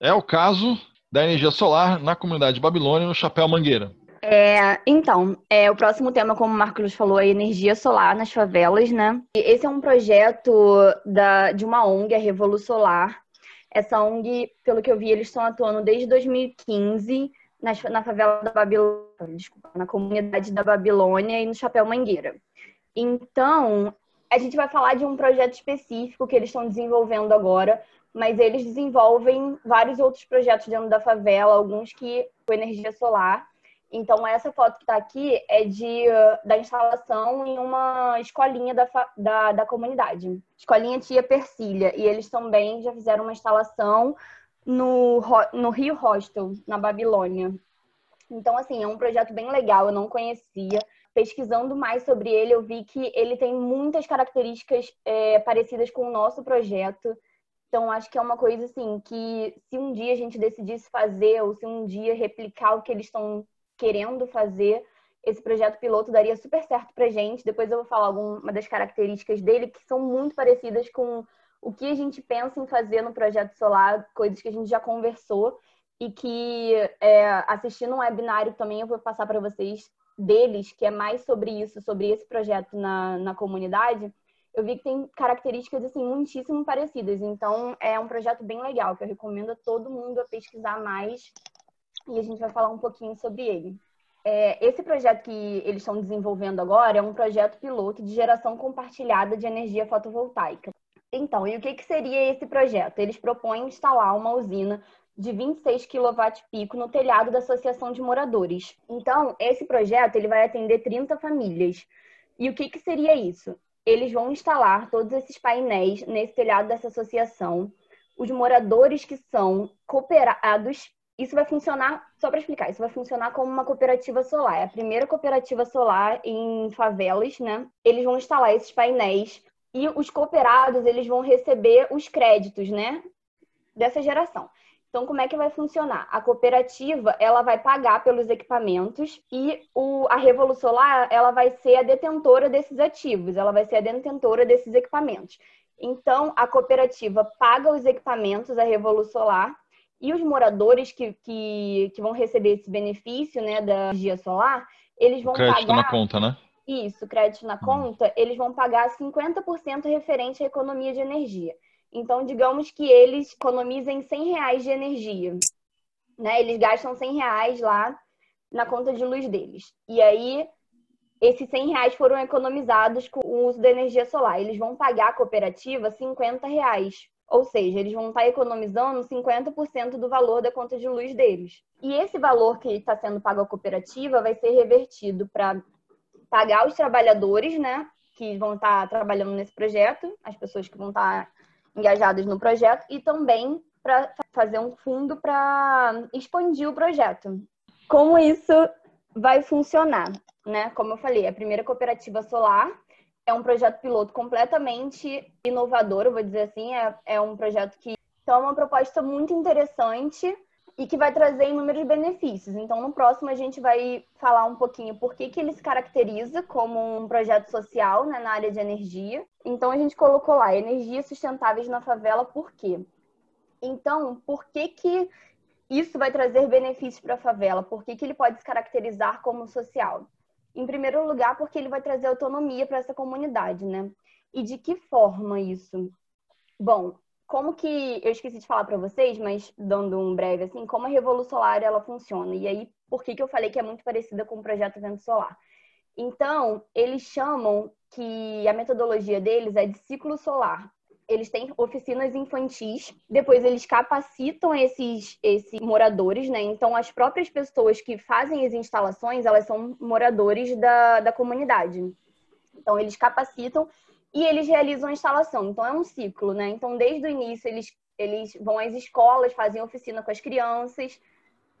É o caso da energia solar na comunidade de Babilônia, no Chapéu Mangueira. É, então, é, o próximo tema, como o Marcos falou, é energia solar nas favelas, né? E esse é um projeto da, de uma ONG, a Revolu Solar. Essa ONG, pelo que eu vi, eles estão atuando desde 2015 na, na favela da Babilônia, desculpa, na comunidade da Babilônia e no Chapéu Mangueira. Então, a gente vai falar de um projeto específico que eles estão desenvolvendo agora, mas eles desenvolvem vários outros projetos dentro da favela, alguns que com energia solar. Então, essa foto que está aqui é de, da instalação em uma escolinha da, da, da comunidade. Escolinha Tia Persília. E eles também já fizeram uma instalação no, no Rio Hostel, na Babilônia. Então, assim, é um projeto bem legal, eu não conhecia. Pesquisando mais sobre ele, eu vi que ele tem muitas características é, parecidas com o nosso projeto. Então, acho que é uma coisa assim que se um dia a gente decidisse fazer, ou se um dia replicar o que eles estão querendo fazer, esse projeto piloto daria super certo pra gente. Depois eu vou falar alguma das características dele que são muito parecidas com o que a gente pensa em fazer no projeto solar, coisas que a gente já conversou e que é, assistindo um webinário também eu vou passar para vocês deles, que é mais sobre isso, sobre esse projeto na, na comunidade, eu vi que tem características assim muitíssimo parecidas. Então é um projeto bem legal que eu recomendo a todo mundo a pesquisar mais e a gente vai falar um pouquinho sobre ele. É, esse projeto que eles estão desenvolvendo agora é um projeto piloto de geração compartilhada de energia fotovoltaica. Então, e o que, que seria esse projeto? Eles propõem instalar uma usina de 26 kW no telhado da Associação de Moradores. Então, esse projeto ele vai atender 30 famílias. E o que, que seria isso? Eles vão instalar todos esses painéis nesse telhado dessa associação. Os moradores que são cooperados isso vai funcionar, só para explicar, isso vai funcionar como uma cooperativa solar. É a primeira cooperativa solar em favelas, né? Eles vão instalar esses painéis e os cooperados, eles vão receber os créditos, né? Dessa geração. Então, como é que vai funcionar? A cooperativa, ela vai pagar pelos equipamentos e o, a Revolução Solar, ela vai ser a detentora desses ativos, ela vai ser a detentora desses equipamentos. Então, a cooperativa paga os equipamentos, a Revolução Solar, e os moradores que, que, que vão receber esse benefício né, da energia solar, eles vão crédito pagar... na conta, né? Isso, crédito na hum. conta, eles vão pagar 50% referente à economia de energia. Então, digamos que eles economizem 100 reais de energia. Né? Eles gastam 100 reais lá na conta de luz deles. E aí, esses 100 reais foram economizados com o uso da energia solar. Eles vão pagar a cooperativa 50 reais ou seja, eles vão estar economizando 50% do valor da conta de luz deles. E esse valor que está sendo pago à cooperativa vai ser revertido para pagar os trabalhadores, né, que vão estar trabalhando nesse projeto, as pessoas que vão estar engajadas no projeto, e também para fazer um fundo para expandir o projeto. Como isso vai funcionar? Né? Como eu falei, a primeira cooperativa solar é um projeto piloto completamente inovador, eu vou dizer assim. É, é um projeto que então, é uma proposta muito interessante e que vai trazer inúmeros benefícios. Então, no próximo, a gente vai falar um pouquinho por que, que ele se caracteriza como um projeto social né, na área de energia. Então, a gente colocou lá energias sustentáveis na favela, por quê? Então, por que, que isso vai trazer benefícios para a favela? Por que, que ele pode se caracterizar como social? Em primeiro lugar, porque ele vai trazer autonomia para essa comunidade, né? E de que forma isso? Bom, como que eu esqueci de falar para vocês, mas dando um breve assim, como a Revolução Solar ela funciona? E aí, por que, que eu falei que é muito parecida com o projeto Vento Solar? Então, eles chamam que a metodologia deles é de ciclo solar eles têm oficinas infantis, depois eles capacitam esses, esses moradores, né? Então, as próprias pessoas que fazem as instalações, elas são moradores da, da comunidade. Então, eles capacitam e eles realizam a instalação. Então, é um ciclo, né? Então, desde o início, eles, eles vão às escolas, fazem oficina com as crianças,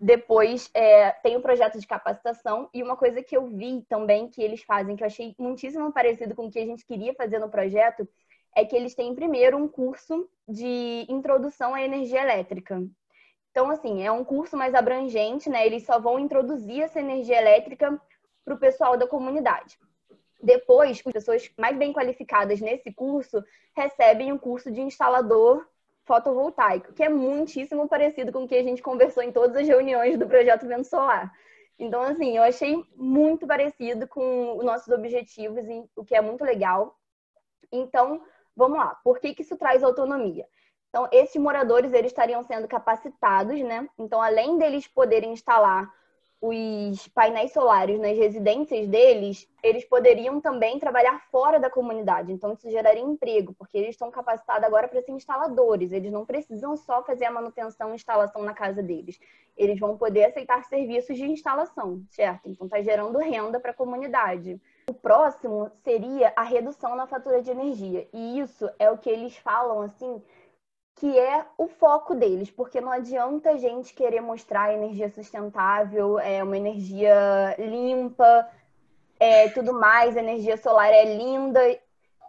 depois é, tem o projeto de capacitação e uma coisa que eu vi também que eles fazem, que eu achei muitíssimo parecido com o que a gente queria fazer no projeto, é que eles têm primeiro um curso de introdução à energia elétrica. Então, assim, é um curso mais abrangente, né? Eles só vão introduzir essa energia elétrica para o pessoal da comunidade. Depois, as pessoas mais bem qualificadas nesse curso recebem um curso de instalador fotovoltaico, que é muitíssimo parecido com o que a gente conversou em todas as reuniões do projeto Vento Solar. Então, assim, eu achei muito parecido com os nossos objetivos, e o que é muito legal. Então, vamos lá. Por que, que isso traz autonomia? Então, esses moradores, eles estariam sendo capacitados, né? Então, além deles poderem instalar os painéis solares nas residências deles, eles poderiam também trabalhar fora da comunidade. Então, isso geraria emprego, porque eles estão capacitados agora para ser instaladores. Eles não precisam só fazer a manutenção e instalação na casa deles. Eles vão poder aceitar serviços de instalação, certo? Então, está gerando renda para a comunidade. O próximo seria a redução na fatura de energia. E isso é o que eles falam, assim, que é o foco deles, porque não adianta a gente querer mostrar energia sustentável, é uma energia limpa, é, tudo mais, energia solar é linda,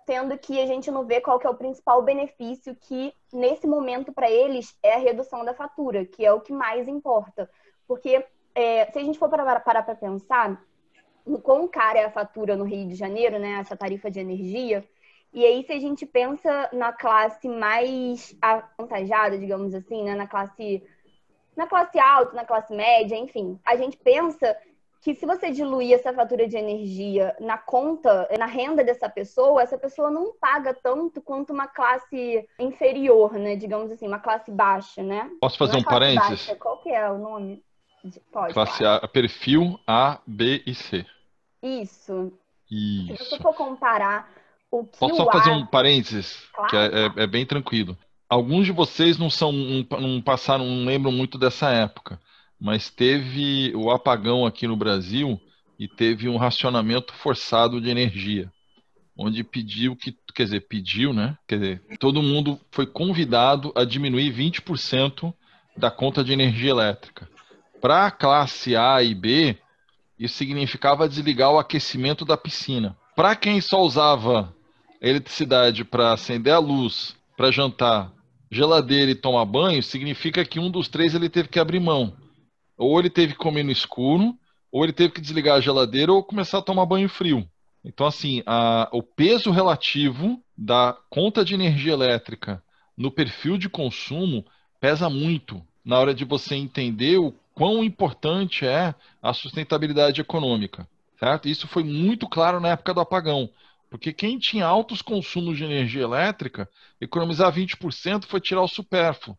sendo que a gente não vê qual que é o principal benefício que, nesse momento, para eles, é a redução da fatura, que é o que mais importa. Porque é, se a gente for parar para pensar, no quão cara é a fatura no Rio de Janeiro, né, essa tarifa de energia, e aí, se a gente pensa na classe mais avantajada, digamos assim, né? na classe na classe alta, na classe média, enfim, a gente pensa que se você diluir essa fatura de energia na conta, na renda dessa pessoa, essa pessoa não paga tanto quanto uma classe inferior, né? Digamos assim, uma classe baixa, né? Posso fazer é um parênteses? Baixa, qual que é o nome? Pode. Classe A, perfil A, B e C. Isso. Isso. Se você for comparar o que Posso só fazer um parênteses, claro. que é, é, é, bem tranquilo. Alguns de vocês não são, não, não passaram, não lembram muito dessa época, mas teve o apagão aqui no Brasil e teve um racionamento forçado de energia, onde pediu que, quer dizer, pediu, né? Quer dizer, todo mundo foi convidado a diminuir 20% da conta de energia elétrica. Para a classe A e B, isso significava desligar o aquecimento da piscina. Para quem só usava eletricidade para acender a luz, para jantar, geladeira e tomar banho, significa que um dos três ele teve que abrir mão. Ou ele teve que comer no escuro, ou ele teve que desligar a geladeira ou começar a tomar banho frio. Então, assim, a, o peso relativo da conta de energia elétrica no perfil de consumo pesa muito na hora de você entender o quão importante é a sustentabilidade econômica. Certo? Isso foi muito claro na época do apagão. Porque quem tinha altos consumos de energia elétrica, economizar 20% foi tirar o supérfluo.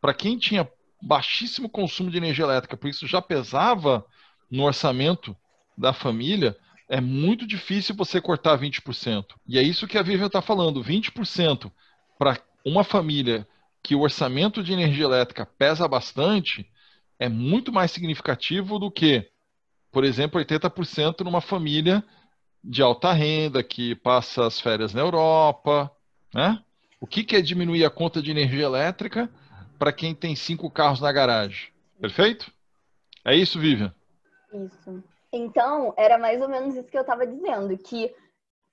Para quem tinha baixíssimo consumo de energia elétrica, por isso já pesava no orçamento da família, é muito difícil você cortar 20%. E é isso que a Vivian está falando: 20% para uma família que o orçamento de energia elétrica pesa bastante é muito mais significativo do que, por exemplo, 80% numa família de alta renda que passa as férias na Europa, né? O que, que é diminuir a conta de energia elétrica para quem tem cinco carros na garagem? Perfeito? É isso, Vivian? Isso. Então, era mais ou menos isso que eu estava dizendo, que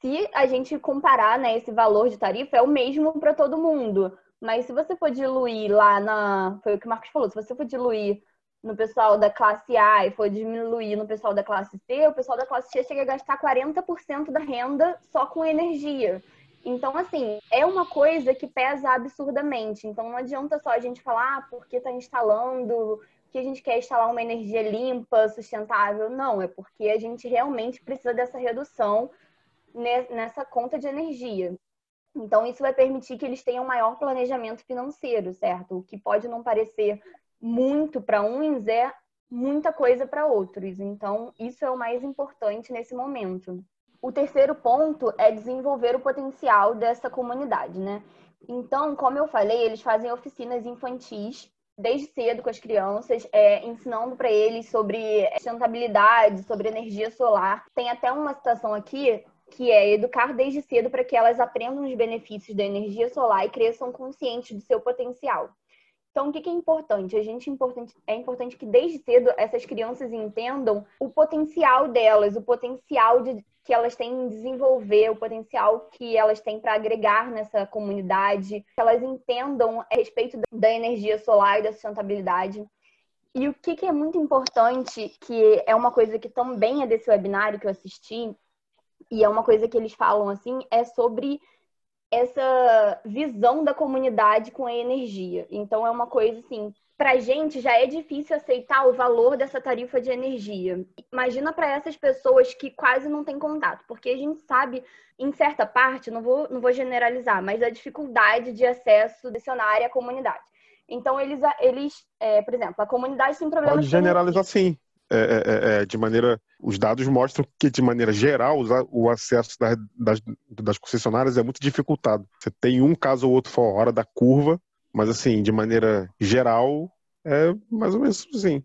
se a gente comparar né, esse valor de tarifa, é o mesmo para todo mundo. Mas se você for diluir lá na. Foi o que o Marcos falou, se você for diluir no pessoal da classe A e for diminuir no pessoal da classe C, o pessoal da classe C chega a gastar 40% da renda só com energia. Então, assim, é uma coisa que pesa absurdamente. Então, não adianta só a gente falar ah, porque está instalando, que a gente quer instalar uma energia limpa, sustentável. Não, é porque a gente realmente precisa dessa redução nessa conta de energia. Então, isso vai permitir que eles tenham maior planejamento financeiro, certo? O que pode não parecer muito para uns é muita coisa para outros. Então, isso é o mais importante nesse momento. O terceiro ponto é desenvolver o potencial dessa comunidade, né? Então, como eu falei, eles fazem oficinas infantis desde cedo com as crianças, é, ensinando para eles sobre sustentabilidade, sobre energia solar. Tem até uma citação aqui que é educar desde cedo para que elas aprendam os benefícios da energia solar e cresçam conscientes do seu potencial. Então, o que é importante? A gente é importante, é importante que desde cedo essas crianças entendam o potencial delas, o potencial de, que elas têm em desenvolver, o potencial que elas têm para agregar nessa comunidade, que elas entendam a respeito da energia solar e da sustentabilidade. E o que, que é muito importante, que é uma coisa que também é desse webinário que eu assisti, e é uma coisa que eles falam assim, é sobre essa visão da comunidade com a energia. Então é uma coisa assim, para a gente já é difícil aceitar o valor dessa tarifa de energia. Imagina para essas pessoas que quase não têm contato, porque a gente sabe, em certa parte, não vou, não vou generalizar, mas a dificuldade de acesso dicionário à comunidade. Então, eles, eles é, por exemplo, a comunidade tem problemas. Pode generalizar sim. É, é, é, de maneira. Os dados mostram que, de maneira geral, o acesso das, das, das concessionárias é muito dificultado. Você tem um caso ou outro fora da curva, mas, assim, de maneira geral, é mais ou menos assim.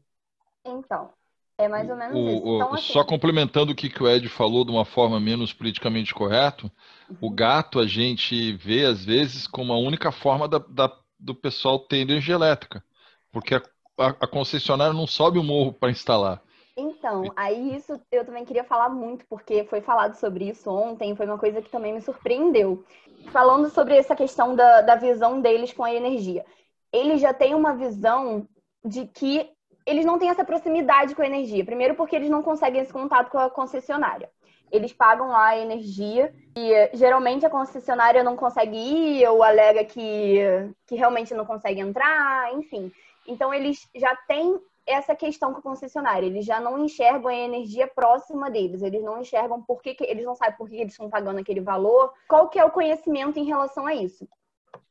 Então, é mais ou menos o, isso. Então, assim... Só complementando o que, que o Ed falou de uma forma menos politicamente correto, uhum. o gato a gente vê, às vezes, como a única forma da, da do pessoal ter energia elétrica, porque a, a, a concessionária não sobe o morro para instalar. Então, aí isso eu também queria falar muito, porque foi falado sobre isso ontem, foi uma coisa que também me surpreendeu. Falando sobre essa questão da, da visão deles com a energia. Eles já têm uma visão de que eles não têm essa proximidade com a energia. Primeiro, porque eles não conseguem esse contato com a concessionária eles pagam lá a energia e geralmente a concessionária não consegue ir ou alega que, que realmente não consegue entrar, enfim. Então eles já têm essa questão com a concessionária, eles já não enxergam a energia próxima deles, eles não enxergam por que, que eles não sabem por que eles estão pagando aquele valor, qual que é o conhecimento em relação a isso.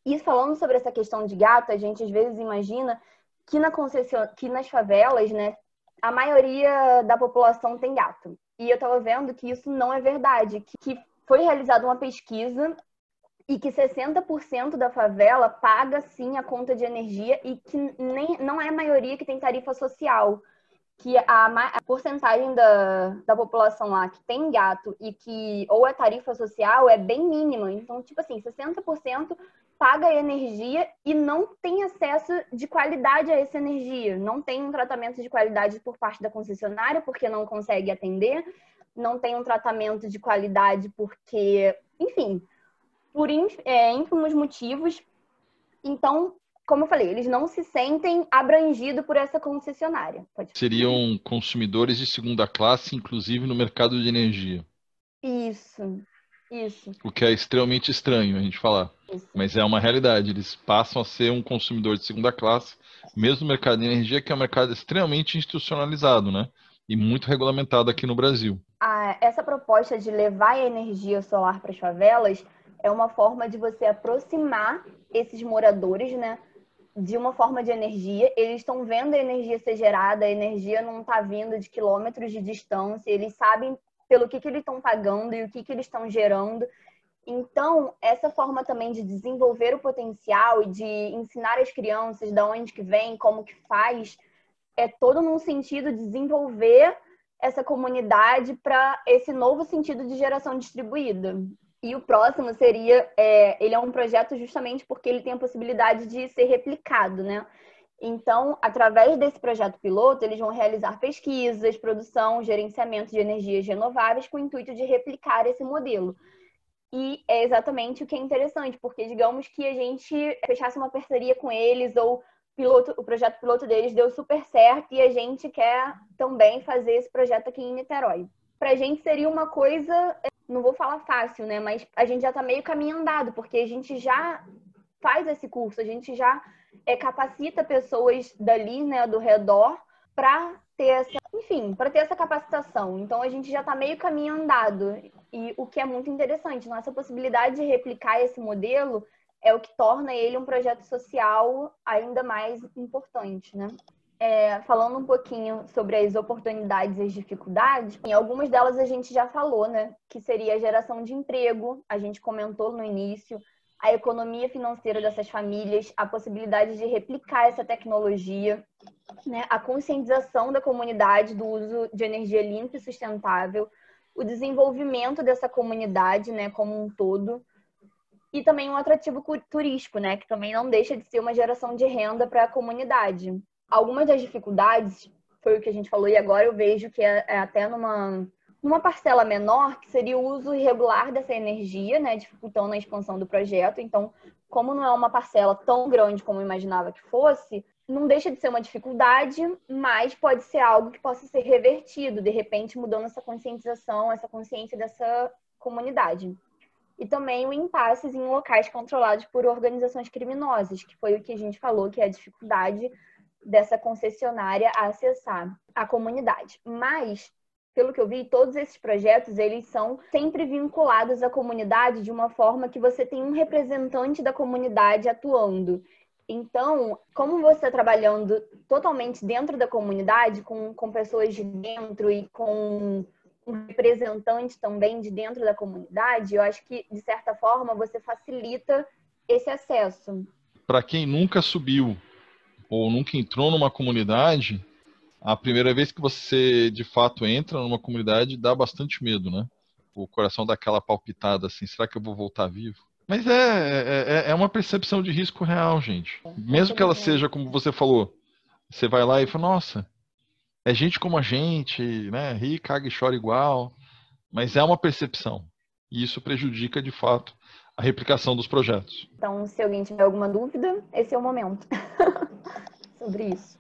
E falando sobre essa questão de gato, a gente às vezes imagina que, na concession... que nas favelas, né, a maioria da população tem gato. E eu estava vendo que isso não é verdade, que foi realizada uma pesquisa e que 60% da favela paga sim a conta de energia e que nem, não é a maioria que tem tarifa social. Que a, a porcentagem da, da população lá que tem gato e que ou é tarifa social é bem mínima. Então, tipo assim, 60% paga energia e não tem acesso de qualidade a essa energia. Não tem um tratamento de qualidade por parte da concessionária, porque não consegue atender, não tem um tratamento de qualidade porque, enfim, por é, ínfimos motivos. Então, como eu falei, eles não se sentem abrangidos por essa concessionária. Seriam consumidores de segunda classe, inclusive no mercado de energia. Isso, isso. O que é extremamente estranho a gente falar. Isso. Mas é uma realidade. Eles passam a ser um consumidor de segunda classe, mesmo no mercado de energia, que é um mercado extremamente institucionalizado, né? E muito regulamentado aqui no Brasil. Ah, essa proposta de levar a energia solar para as favelas é uma forma de você aproximar esses moradores, né? De uma forma de energia. Eles estão vendo a energia ser gerada, a energia não está vindo de quilômetros de distância, eles sabem pelo que, que eles estão pagando e o que, que eles estão gerando. Então, essa forma também de desenvolver o potencial e de ensinar as crianças de onde que vem, como que faz, é todo num sentido de desenvolver essa comunidade para esse novo sentido de geração distribuída. E o próximo seria, é, ele é um projeto justamente porque ele tem a possibilidade de ser replicado, né? Então, através desse projeto piloto, eles vão realizar pesquisas, produção, gerenciamento de energias renováveis com o intuito de replicar esse modelo. E é exatamente o que é interessante, porque digamos que a gente fechasse uma parceria com eles ou piloto, o projeto piloto deles deu super certo e a gente quer também fazer esse projeto aqui em Niterói. Para a gente seria uma coisa, não vou falar fácil, né? Mas a gente já está meio caminho andado, porque a gente já faz esse curso, a gente já é, capacita pessoas dali, né, do redor, para ter essa, enfim, para ter essa capacitação. Então a gente já está meio caminho andado. E o que é muito interessante, nossa possibilidade de replicar esse modelo é o que torna ele um projeto social ainda mais importante, né? É, falando um pouquinho sobre as oportunidades e as dificuldades, em algumas delas a gente já falou, né? Que seria a geração de emprego, a gente comentou no início, a economia financeira dessas famílias, a possibilidade de replicar essa tecnologia, né, a conscientização da comunidade do uso de energia limpa e sustentável, o desenvolvimento dessa comunidade, né, como um todo, e também um atrativo turístico, né, que também não deixa de ser uma geração de renda para a comunidade. Algumas das dificuldades foi o que a gente falou e agora eu vejo que é, é até numa uma parcela menor, que seria o uso irregular dessa energia, né, dificultando a expansão do projeto. Então, como não é uma parcela tão grande como eu imaginava que fosse, não deixa de ser uma dificuldade, mas pode ser algo que possa ser revertido, de repente mudando essa conscientização, essa consciência dessa comunidade. e também o impasses em locais controlados por organizações criminosas, que foi o que a gente falou, que é a dificuldade dessa concessionária a acessar a comunidade. Mas, pelo que eu vi, todos esses projetos, eles são sempre vinculados à comunidade de uma forma que você tem um representante da comunidade atuando. Então, como você está trabalhando totalmente dentro da comunidade, com, com pessoas de dentro e com um representante também de dentro da comunidade, eu acho que, de certa forma, você facilita esse acesso. Para quem nunca subiu ou nunca entrou numa comunidade, a primeira vez que você de fato entra numa comunidade dá bastante medo, né? O coração dá aquela palpitada assim: será que eu vou voltar vivo? Mas é, é, é, é uma percepção de risco real, gente. Mesmo que ela seja, como você falou, você vai lá e fala, nossa, é gente como a gente, né? Ri, caga e chora igual. Mas é uma percepção. E isso prejudica, de fato, a replicação dos projetos. Então, se alguém tiver alguma dúvida, esse é o momento sobre isso.